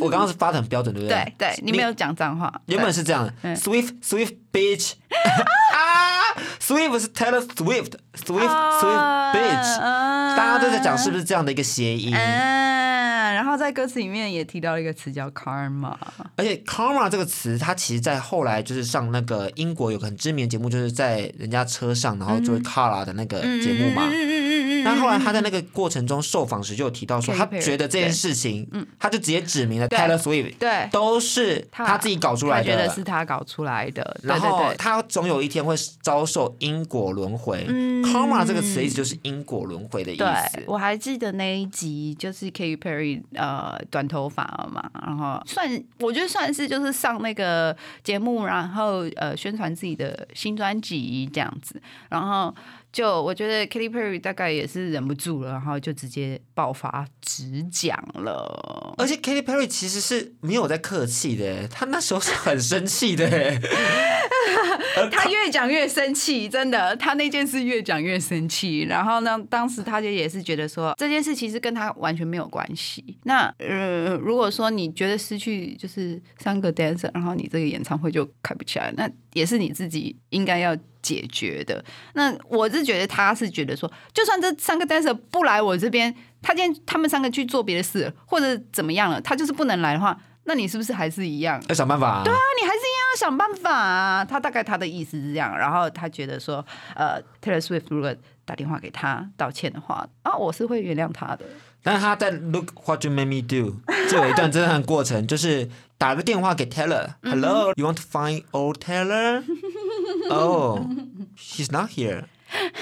Speaker 2: 我刚刚是发的很标准，对不对？
Speaker 1: 对对，你没有讲脏话，
Speaker 2: 原本是这样的
Speaker 1: 嗯
Speaker 2: ，Swift Swift bitch 啊，Swift 是 Taylor Swift Swift
Speaker 1: 啊
Speaker 2: Swift bitch，
Speaker 1: 嗯
Speaker 2: 大家都在讲是不是这样的一个谐音？
Speaker 1: 嗯，然后在歌词里面也提到一个词叫 karma，
Speaker 2: 而且 karma 这个词，它其实在后来就是上那个英国有个很知名的节目，就是在人家车上，然后就是 Kara 的那个节目嘛。
Speaker 1: 嗯嗯嗯嗯
Speaker 2: 那后来他在那个过程中受访时就有提到说，他觉得这件事情，嗯他就直接指明了
Speaker 1: 对
Speaker 2: Taylor Swift
Speaker 1: 对
Speaker 2: 都是他自己搞出来的，
Speaker 1: 他觉得是他搞出来的，
Speaker 2: 然后。他总有一天会遭受因果轮回。Karma 这个词的意思就是因果轮回的意
Speaker 1: 对
Speaker 2: 思，。
Speaker 1: 我还记得那一集，就是 Katy Perry 呃短头发嘛，然后算我觉得算是就是上那个节目，然后呃宣传自己的新专辑这样子，然后就我觉得 Katy Perry 大概也是忍不住了，然后就直接爆发直讲了。
Speaker 2: 而且 Katy Perry 其实是没有在客气的，他那时候是很生气的。
Speaker 1: 他越讲越生气，真的，他那件事越讲越生气。然后呢，当时他就也是觉得说，这件事其实跟他完全没有关系。那呃，如果说你觉得失去就是三个 dancer，然后你这个演唱会就开不起来，那也是你自己应该要解决的。那我是觉得他是觉得说，就算这三个 dancer 不来我这边，他今天他们三个去做别的事，或者怎么样了，他就是不能来的话，那你是不是还是一样？
Speaker 2: 要想办法、啊。
Speaker 1: 对啊，你还是一样要想办法啊。他大概他的意思是这样，然后他觉得说，呃，Taylor Swift 如果打电话给他道歉的话，啊，我是会原谅他的。
Speaker 2: 但是他在 Look What You Made Me Do 就有一段真的很过程，就是打个电话给 Taylor，Hello，you want to find old Taylor？Oh，she's not here.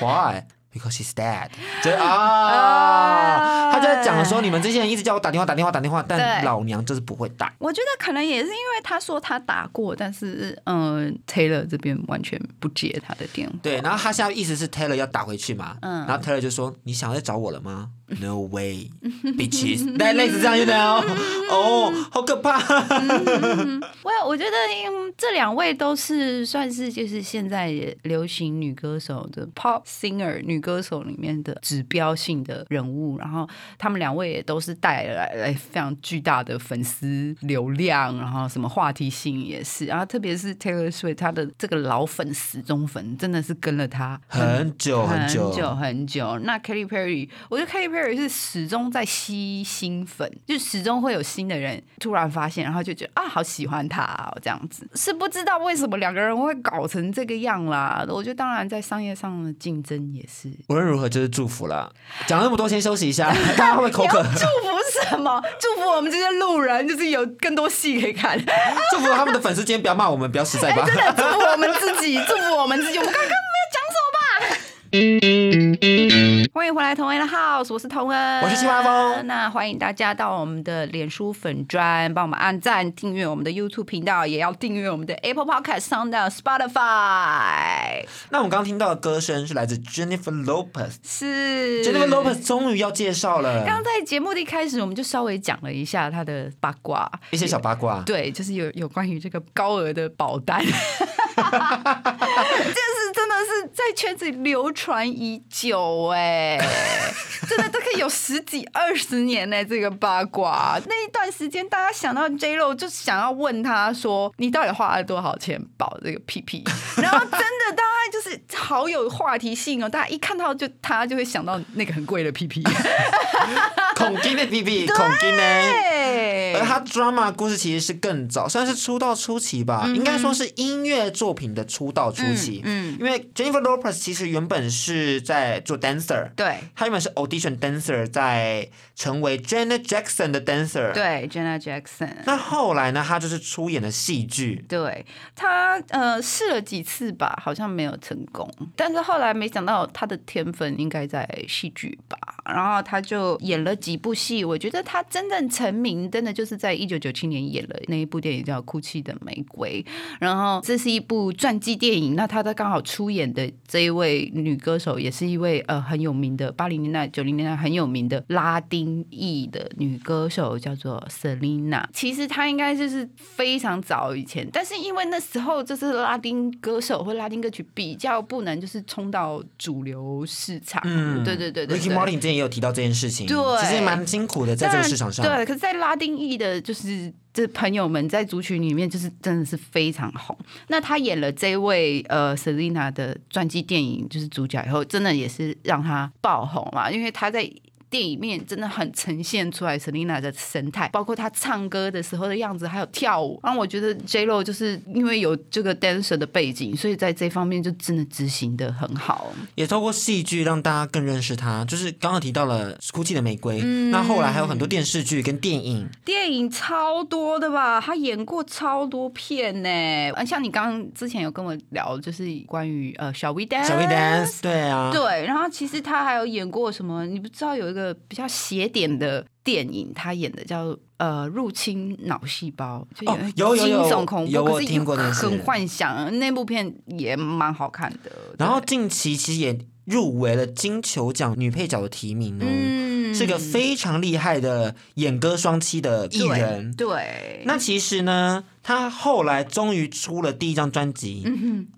Speaker 2: Why? Because she's dead. 就啊，他就在讲说，你们这些人一直叫我打电话打电话打电话，但老娘就是不会打。
Speaker 1: 我觉得可能也是因为他说他打过，但是嗯、Taylor 这边完全不接他的电话。
Speaker 2: 对，然后他现在意思是 Taylor 要打回去嘛，
Speaker 1: 嗯
Speaker 2: 然后 Taylor 就说：“你想要再找我了吗？No way, bitches。”类类似这样，you know？哦，好可怕。
Speaker 1: 我我觉得嗯这两位都是算是就是现在流行女歌手的 pop singer 女歌手里面的指标性的人物，然后他们两位也都是带来来非常巨大的粉丝流量，然后什么话题性也是，然后特别是 Taylor Swift 她的这个老粉死忠粉真的是跟了她
Speaker 2: 很久很
Speaker 1: 很
Speaker 2: 久
Speaker 1: 久很久。那 Katy Perry，我觉得 Katy Perry 是始终在吸新粉，就始终会有新的人突然发现，然后就觉得啊，好喜欢他哦，这样子。是不知道为什么两个人会搞成这个样啦。我觉得当然在商业上的竞争也是。
Speaker 2: 无论如何，就是祝福啦。讲了那么多，先休息一下，大家会不会口渴？
Speaker 1: 祝福什么？祝福我们这些路人，就是有更多戏可以看。
Speaker 2: 祝福他们的粉丝今天不要骂我们，不要实在吧。
Speaker 1: 真的祝福我们自己，祝福我们自己。我们刚刚？欢迎回来，同恩的 House，我是同恩，
Speaker 2: 我是西瓜风
Speaker 1: 那欢迎大家到我们的脸书粉砖，帮我们按赞、订阅我们的 YouTube 频道，也要订阅我们的 Apple Podcast、Sound、Spotify。
Speaker 2: 那我们刚刚听到的歌声是来自 Jennifer Lopez。
Speaker 1: 是
Speaker 2: Jennifer Lopez 终于要介绍了
Speaker 1: 刚刚在节目的一开始，我们就稍微讲了一下她的八卦，
Speaker 2: 一些小八卦。
Speaker 1: 对，就是有有关于这个高额的保单，这 是真的是在圈子里流传已久哎，真的都可以有十几二十年呢。这个八卦那一段时间，大家想到 J Lo 就想要问他说：“你到底花了多少钱保这个屁屁？” 然后真的大家就是好有话题性哦，大家一看到就他就会想到那个很贵的屁屁。
Speaker 2: 孔金的屁屁孔金呢？
Speaker 1: 对
Speaker 2: 而他 drama 故事其实是更早，算是出道初期吧，应该说是音乐作品的出道初期。
Speaker 1: 嗯
Speaker 2: 因为 Jennifer Lopez 其实原本是在做 dancer，
Speaker 1: 对
Speaker 2: 她原本是 audition dancer，在成为 Janet Jackson 的 dancer。。
Speaker 1: 对，Jenna Jackson。
Speaker 2: 那后来呢，她就是出演了戏剧。
Speaker 1: 对她呃试了几次吧，好像没有成功，但是后来没想到她的天分应该在戏剧吧，然后她就演了几部戏。我觉得她真正成名，真的就是在一九九七年演了那一部电影叫《哭泣的玫瑰》，然后这是一部传记电影。那他在刚好出演的这一位女歌手，也是一位呃很有名的八零年代、九零年代很有名的拉丁裔的女歌手，叫做 Selina。其实她应该就是非常早以前，但是因为那时候就是拉丁歌手或拉丁歌曲比较不能就是冲到主流市场，
Speaker 2: 嗯，
Speaker 1: 对对对对
Speaker 2: Ricky
Speaker 1: 对
Speaker 2: Martin 之前也有提到这件事情，
Speaker 1: 对
Speaker 2: 其实也蛮辛苦的，在这个市场上。
Speaker 1: 对，可是，在拉丁裔的，就是这朋友们在族群里面，就是真的是非常红。那他演了这位呃 Selina 的传记电影，就是主角以后，真的也是让他爆红嘛，因为他在。电影面真的很呈现出来 Selina 的神态，包括她唱歌的时候的样子，还有跳舞。然后我觉得 J Lo 就是因为有这个 dancer 的背景，所以在这方面就真的执行的很好。
Speaker 2: 也透过戏剧让大家更认识她。就是刚刚提到了《哭泣的玫瑰》，
Speaker 1: 嗯
Speaker 2: 那后来还有很多电视剧跟电影。
Speaker 1: 电影超多的吧，她演过超多片呢。呃像你刚刚之前有跟我聊，就是关于呃小 We Dance，
Speaker 2: 小 We Dance，对啊，
Speaker 1: 对，然后其实她还有演过什么？你不知道有一个比较邪点的电影，他演的叫呃入侵脑细胞，就
Speaker 2: 哦有有
Speaker 1: 惊
Speaker 2: 有
Speaker 1: 悚恐怖，
Speaker 2: 有我听过的是
Speaker 1: 很幻想，那部片也蛮好看的。
Speaker 2: 然后近期其实也入围了金球奖女配角的提名哦，
Speaker 1: 嗯。
Speaker 2: 是个非常厉害的演歌双栖的艺人。
Speaker 1: 对，对。
Speaker 2: 那其实呢，他后来终于出了第一张专辑《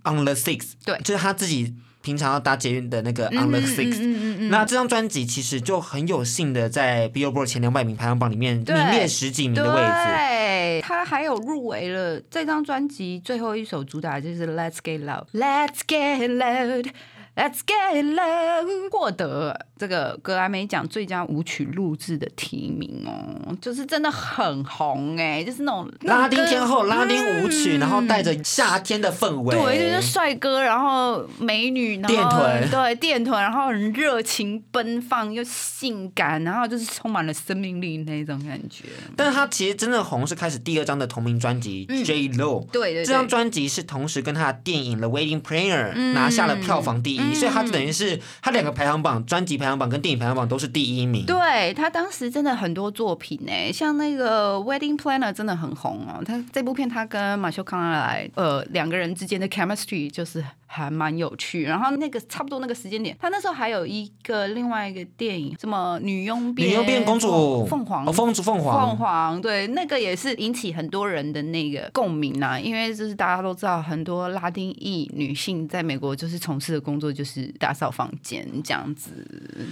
Speaker 2: On the Six》，
Speaker 1: 对。
Speaker 2: 就是他自己平常要搭捷运的那个《On the
Speaker 1: 嗯
Speaker 2: Six》。
Speaker 1: 嗯嗯嗯
Speaker 2: 那这张专辑其实就很有幸的在 Billboard 前两百名排行榜里面名列十几名的位置。
Speaker 1: 对，他还有入围了这张专辑最后一首主打就是《Let's Get Loud》，Let's Get Loud。Let's get love，获得这个格莱美奖最佳舞曲录制的提名哦，就是真的很红哎、就是那种
Speaker 2: 拉丁天后、
Speaker 1: 嗯
Speaker 2: 拉丁舞曲，然后带着夏天的氛围，
Speaker 1: 对，就是帅哥，然后美女，然后
Speaker 2: 电臀。
Speaker 1: 对电臀，然后很热情奔放又性感，然后就是充满了生命力那种感觉。
Speaker 2: 但是他其实真的红是开始第二张的同名专辑《J Lo》。
Speaker 1: 嗯对对对，
Speaker 2: 这张专辑是同时跟他的电影《The Wedding Planner》拿下了票房第一，
Speaker 1: 嗯
Speaker 2: 所以他等于是他两个排行榜，专辑排行榜跟电影排行榜都是第一名。
Speaker 1: 对他当时真的很多作品呢，像那个《Wedding Planner》真的很红哦。他这部片他跟马修康纳莱呃两个人之间的 chemistry 就是还蛮有趣。然后那个差不多那个时间点，他那时候还有一个另外一个电影，什么女佣变
Speaker 2: 女佣变公主，
Speaker 1: 凤凰
Speaker 2: 哦，公主凤凰，
Speaker 1: 凤凰，对，那个也是引起很多人的那个共鸣呐、因为就是大家都知道，很多拉丁裔女性在美国就是从事的工作就是打扫房间这样子。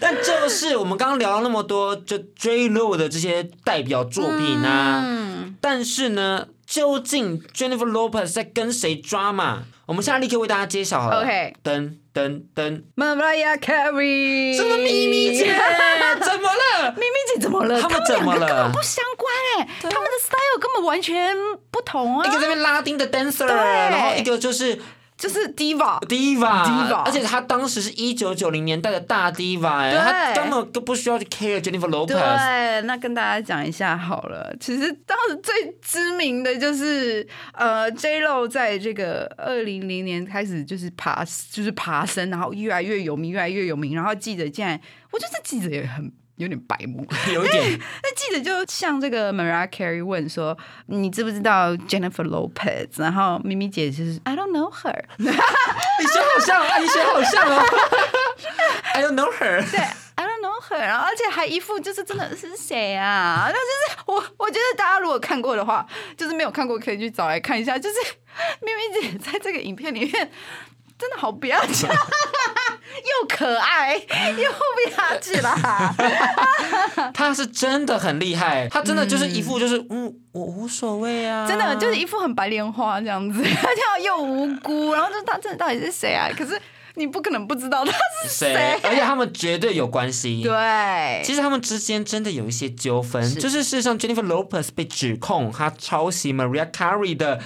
Speaker 2: 但就是我们刚刚聊了那么多，就 J Lo 的这些代表作品啊，
Speaker 1: 嗯，
Speaker 2: 但是呢，究竟 Jennifer Lopez 在跟谁抓嘛？我们现在立刻为大家揭晓好了。
Speaker 1: OK
Speaker 2: 噔噔噔
Speaker 1: ，Mariah Carey，
Speaker 2: 什么咪咪姐？怎么了？
Speaker 1: 咪咪姐怎么了？
Speaker 2: 他们怎么了
Speaker 1: 个根本不相关哎、他们的 style 根本完全不同啊
Speaker 2: 一个，这边拉丁的 dancer，然后一个就是
Speaker 1: 就是 diva。diva，Diva
Speaker 2: 而且他当时是一九九零年代的大 diva，哎，
Speaker 1: 对
Speaker 2: 他根本都不需要去 care Jennifer Lopez。
Speaker 1: 对，那跟大家讲一下好了。其实当时最知名的就是呃，J Lo 在这个二零零年开始就是爬，就是爬升，然后越来越有名，越来越有名。然后记者竟然，我觉得这记者也很有点白目。
Speaker 2: 有一点，
Speaker 1: 那记者就向这个 Mariah Carey 问说：“你知不知道 Jennifer Lopez？” 然后咪咪姐就是 “I don't know her”，
Speaker 2: 你学好像，啊，你学好像哦。I don't know her。
Speaker 1: 对，I don't know her，然后而且还一副就是真的是谁啊？那就是我，我觉得大家如果看过的话，就是没有看过可以去找来看一下，就是咪咪姐在这个影片里面。真的好不要紧，又可爱又不要紧啦。
Speaker 2: 他是真的很厉害，他真的就是一副就是嗯，我无所谓啊，
Speaker 1: 真的就是一副很白莲花这样子，他这样又无辜，然后就他这到底是谁啊？可是你不可能不知道他是
Speaker 2: 谁
Speaker 1: 谁，，
Speaker 2: 而且他们绝对有关系。
Speaker 1: 对，
Speaker 2: 其实他们之间真的有一些纠纷，就是事实上 Jennifer Lopez 被指控他抄袭 Mariah Carey 的。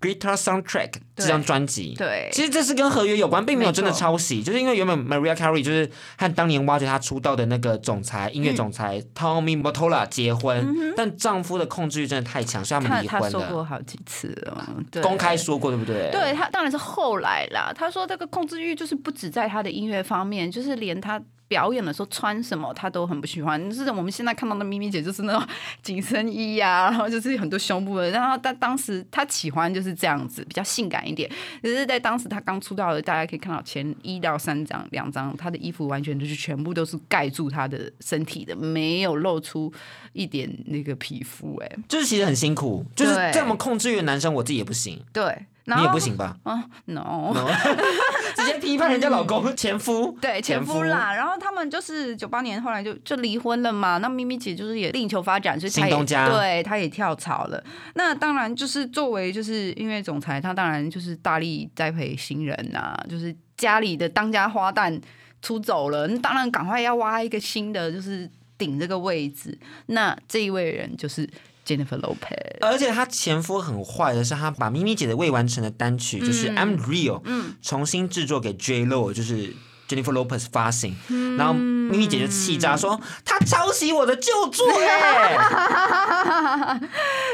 Speaker 2: Guitar Soundtrack 这张专辑，
Speaker 1: 对。
Speaker 2: 其实这是跟合约有关，并没有真的抄袭，就是因为原本 Mariah Carey 就是和当年挖掘她出道的那个总裁，音乐总裁
Speaker 1: 嗯
Speaker 2: Tommy Mottola 结婚，但丈夫的控制欲真的太强，所以他
Speaker 1: 他
Speaker 2: 们离婚
Speaker 1: 他说过，好几次了，对。
Speaker 2: 公开说过，对不对？
Speaker 1: 对他当然是后来啦。他说这个控制欲就是不止在他的音乐方面，就是连他表演的时候穿什么他都很不喜欢。就是我们现在看到的咪咪姐就是那种紧身衣呀、然后就是很多胸部的。然后但当时他喜欢就是这样子，比较性感一点。只是在当时他刚出道的，大家可以看到前一到三张两张，他的衣服完全就是全部都是盖住他的身体的，没有露出一点那个皮肤、哎，
Speaker 2: 就是其实很辛苦，就是
Speaker 1: 对
Speaker 2: 这么控制欲的男生，我自己也不行，
Speaker 1: 对，
Speaker 2: 你也不行吧？
Speaker 1: 啊，no。
Speaker 2: 直接批判人家老公前夫，
Speaker 1: 对前夫啦，然后他们就是九八年后来就就离婚了嘛。那咪咪姐就是也另求发展，所以他也
Speaker 2: 家
Speaker 1: 对他也跳槽了。那当然就是作为就是音乐总裁，他当然就是大力栽培新人呐、就是家里的当家花旦出走了，那当然赶快要挖一个新的，就是顶这个位置。那这一位人就是 Jennifer Lopez。
Speaker 2: 而且她前夫很坏的是，他把咪咪姐的未完成的单曲就是《I'm Real》重新制作给 J Lo，就是 Jennifer Lopez 发行，然后咪咪姐就气炸说他抄袭我的旧作 耶，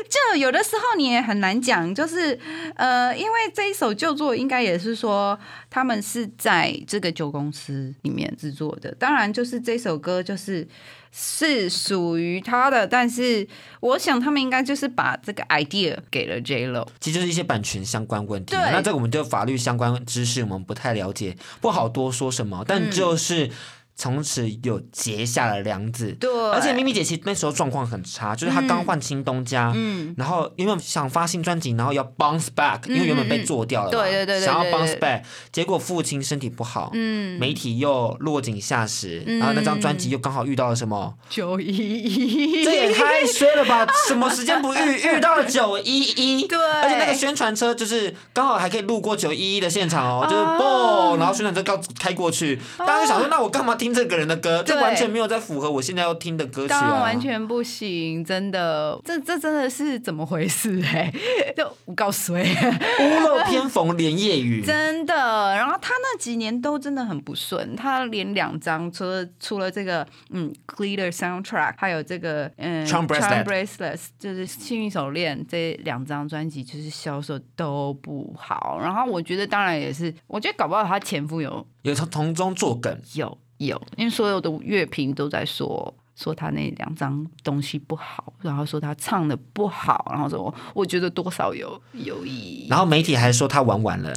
Speaker 1: 就有的时候你也很难讲，就是呃，因为这一首旧作应该也是说他们是在这个旧公司里面制作的，当然就是这首歌就是是属于他的，但是我想他们应该就是把这个 idea 给了 J Lo。
Speaker 2: 其实就是一些版权相关问题。
Speaker 1: 对
Speaker 2: 那这个我们就法律相关知识我们不太了解，不好多说什么，但就是。从此有结下了梁子，
Speaker 1: 对。
Speaker 2: 而且咪咪姐其实那时候状况很差，就是她刚换新东家，
Speaker 1: 嗯。
Speaker 2: 然后因为想发新专辑，然后要 bounce back，因为原本被做掉了嘛，
Speaker 1: 嗯对对对对
Speaker 2: 想要 bounce back，结果父亲身体不好，
Speaker 1: 嗯，
Speaker 2: 媒体又落井下石，然后那张专辑又刚好遇到了什么，
Speaker 1: 九一一，
Speaker 2: 这也太衰了吧！什么时间不遇遇到了九一一，
Speaker 1: 对。
Speaker 2: 而且那个宣传车就是刚好还可以路过九一一的现场哦，就是嘣，然后宣传车刚开过去，大家就想说，那我干嘛听这个人的歌？这完全没有在符合我现在要听的歌曲
Speaker 1: 当然
Speaker 2: 啊！
Speaker 1: 完全不行，真的，这这真的是怎么回事、哎，就我告诉你。
Speaker 2: 屋漏偏逢连夜雨，
Speaker 1: 真的，然后他那几年都真的很不顺，他连两张，除了除了这个嗯 Glitter Soundtrack，还有这个嗯
Speaker 2: Charm Bracelet
Speaker 1: Bracelets，就是幸运手链这两张专辑，就是销售都不好。然后我觉得当然也是，我觉得搞不好他前夫有
Speaker 2: 有从从中作梗。
Speaker 1: 有有，因为所有的乐评都在说。说他那两张东西不好，然后说他唱的不好，然后说我觉得多少有有意义。
Speaker 2: 然后媒体还说他玩完了，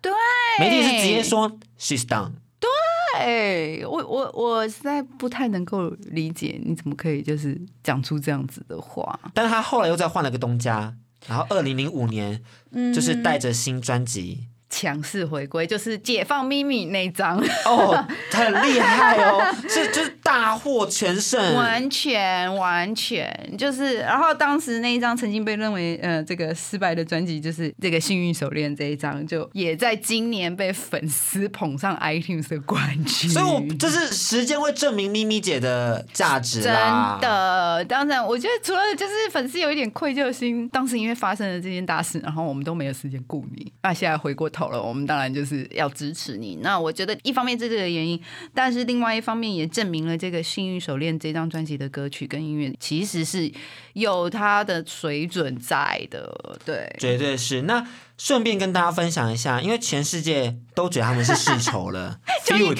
Speaker 1: 对，
Speaker 2: 媒体是直接说 she's done。
Speaker 1: 哎，我我我实在不太能够理解，你怎么可以就是讲出这样子的话？
Speaker 2: 但是他后来又再换了个东家，然后二零零五年就是带着新专辑，
Speaker 1: 强势回归就是解放咪咪那张，
Speaker 2: 哦，很厉害哦，是就是大获全胜，
Speaker 1: 完全完全就是，然后当时那一张曾经被认为呃这个失败的专辑，就是这个幸运手链这一张，就也在今年被粉丝捧上 iTunes 的冠军。
Speaker 2: 所以我就是时间会证明咪咪姐的价值
Speaker 1: 真。的，当然，我觉得除了就是粉丝有一点愧疚心，当时因为发生了这件大事，然后我们都没有时间顾你。那现在回过头了，我们当然就是要支持你。那我觉得一方面是这个原因，但是另外一方面也证明了这个《幸运手链》这张专辑的歌曲跟音乐其实是有它的水准在的。对，
Speaker 2: 绝对是。那顺便跟大家分享一下，因为全世界都觉得他们是世仇了。
Speaker 1: 就就因为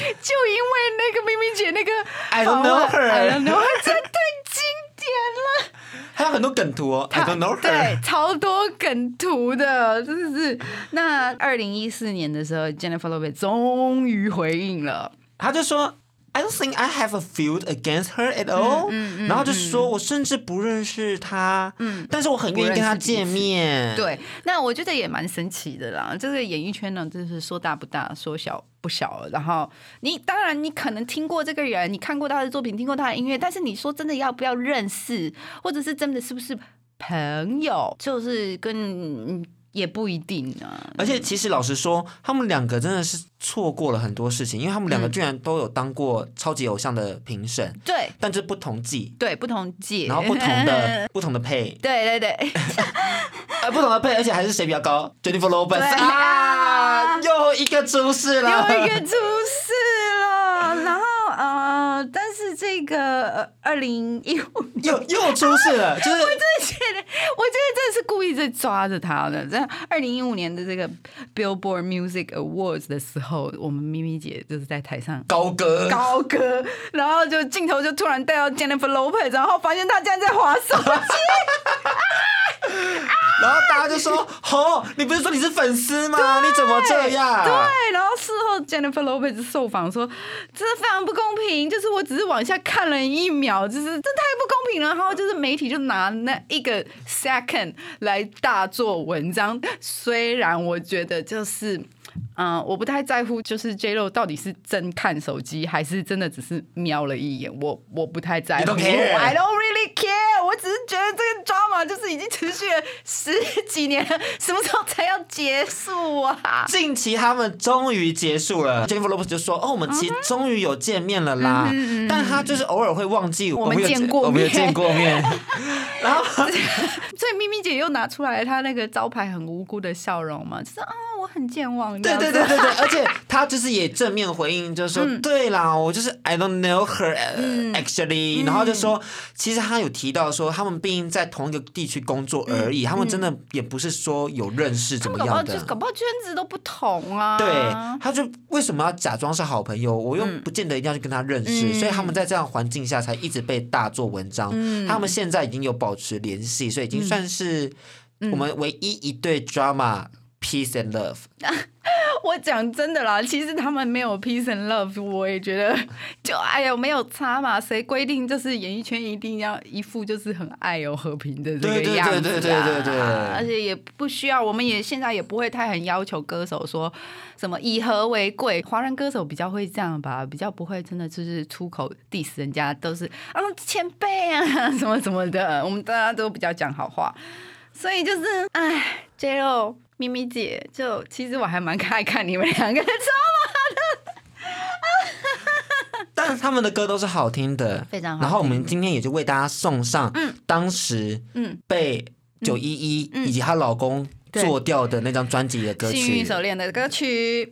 Speaker 1: 那个明明姐那个
Speaker 2: I don't know
Speaker 1: her，I don't know her。
Speaker 2: 还有很多梗图哦。I don't know
Speaker 1: 对超多梗图的，真的是。那二零一四年的时候，Jennifer Lopez 终于回应了。
Speaker 2: 他就说 I don't think I have a feud against her at all，、
Speaker 1: 嗯
Speaker 2: 然后就说我甚至不认识她，但是我很愿意跟她见面。，
Speaker 1: 对，那我觉得也蛮神奇的啦。这个演艺圈呢，就是说大不大，说小不小。然后你当然你可能听过这个人，你看过他的作品，听过他的音乐，但是你说真的要不要认识，或者是真的是不是朋友，就是跟也不一定啊。
Speaker 2: 而且其实老实说，他们两个真的是错过了很多事情，因为他们两个居然都有当过超级偶像的评审，
Speaker 1: 对。
Speaker 2: 但这不同季，
Speaker 1: 对，不同季，
Speaker 2: 然后不同的不同的配，
Speaker 1: 对对对，
Speaker 2: 呃，不同的配，而且还是谁比较高？Jennifer Lopez
Speaker 1: 对
Speaker 2: 啊，又一个出事了，
Speaker 1: 又一个出事了，然后呃，但是这个二零一五。
Speaker 2: 又又出事了，就 是我真的
Speaker 1: 觉得，我觉得真的是故意在抓着他的。在二零一五年的这个 Billboard Music Awards 的时候，我们咪咪姐就是在台上
Speaker 2: 高歌，
Speaker 1: 高歌，然后就镜头就突然带到 Jennifer Lopez，然后发现她竟然在滑手机。
Speaker 2: 然后大家就说：“哦，你不是说你是粉丝吗？你怎么这样？”
Speaker 1: 对，然后事后 Jennifer Lopez 受访说，真的非常不公平，就是我只是往下看了一秒，就是这太不公平了。然后就是媒体就拿那一个 second 来大做文章，虽然我觉得就是。嗯，我不太在乎，就是 J Lo 到底是真看手机，还是真的只是瞄了一眼，我我不太在乎。I don't really care，我只是觉得这个 drama 就是已经持续了十几年了，什么时候才要结束啊？
Speaker 2: 近期他们终于结束了，Jennifer Lopez 就说：“哦，我们其实终于有见面了啦。但他就是偶尔会忘记
Speaker 1: 我们见过
Speaker 2: 我们有
Speaker 1: 面
Speaker 2: 见过面。然后
Speaker 1: 所以咪咪姐又拿出来她那个招牌很无辜的笑容嘛，就是啊，我很健忘。
Speaker 2: 对对对对对对，而且他就是也正面回应，就是说，
Speaker 1: 嗯
Speaker 2: 对啦，我就是 I don't know her、actually，、然后就说，其实他有提到说，他们毕竟在同一个地区工作而已，他们真的也不是说有认识怎么样的。
Speaker 1: 就搞不好圈子都不同啊。
Speaker 2: 对，他就为什么要假装是好朋友？我又不见得一定要去跟他认识，
Speaker 1: 嗯
Speaker 2: 所以他们在这样环境下才一直被大做文章。他们现在已经有保持联系，所以已经算是
Speaker 1: 嗯
Speaker 2: 我们唯一一对 drama peace and love。
Speaker 1: 我讲真的啦，其实他们没有 peace and love，我也觉得 就哎呀没有差嘛，谁规定就是演艺圈一定要一副就是很爱有和平的这个样子、啊、
Speaker 2: 对对对对对
Speaker 1: 而且也不需要，我们也现在也不会太很要求歌手说什么以和为贵，华人歌手比较会这样吧，比较不会真的就是出口 diss 人家，都是啊前辈啊什么什么的，我们大家都比较讲好话，所以就是哎，J Lo。咪咪姐，就其实我还蛮爱看你们两个的 drama
Speaker 2: 但是他们的歌都是好听的，
Speaker 1: 非常好听
Speaker 2: 然后我们今天也就为大家送上，嗯当时
Speaker 1: 嗯
Speaker 2: 被九一一以及她老公做掉的那张专辑的歌曲
Speaker 1: 幸运。手链的歌曲。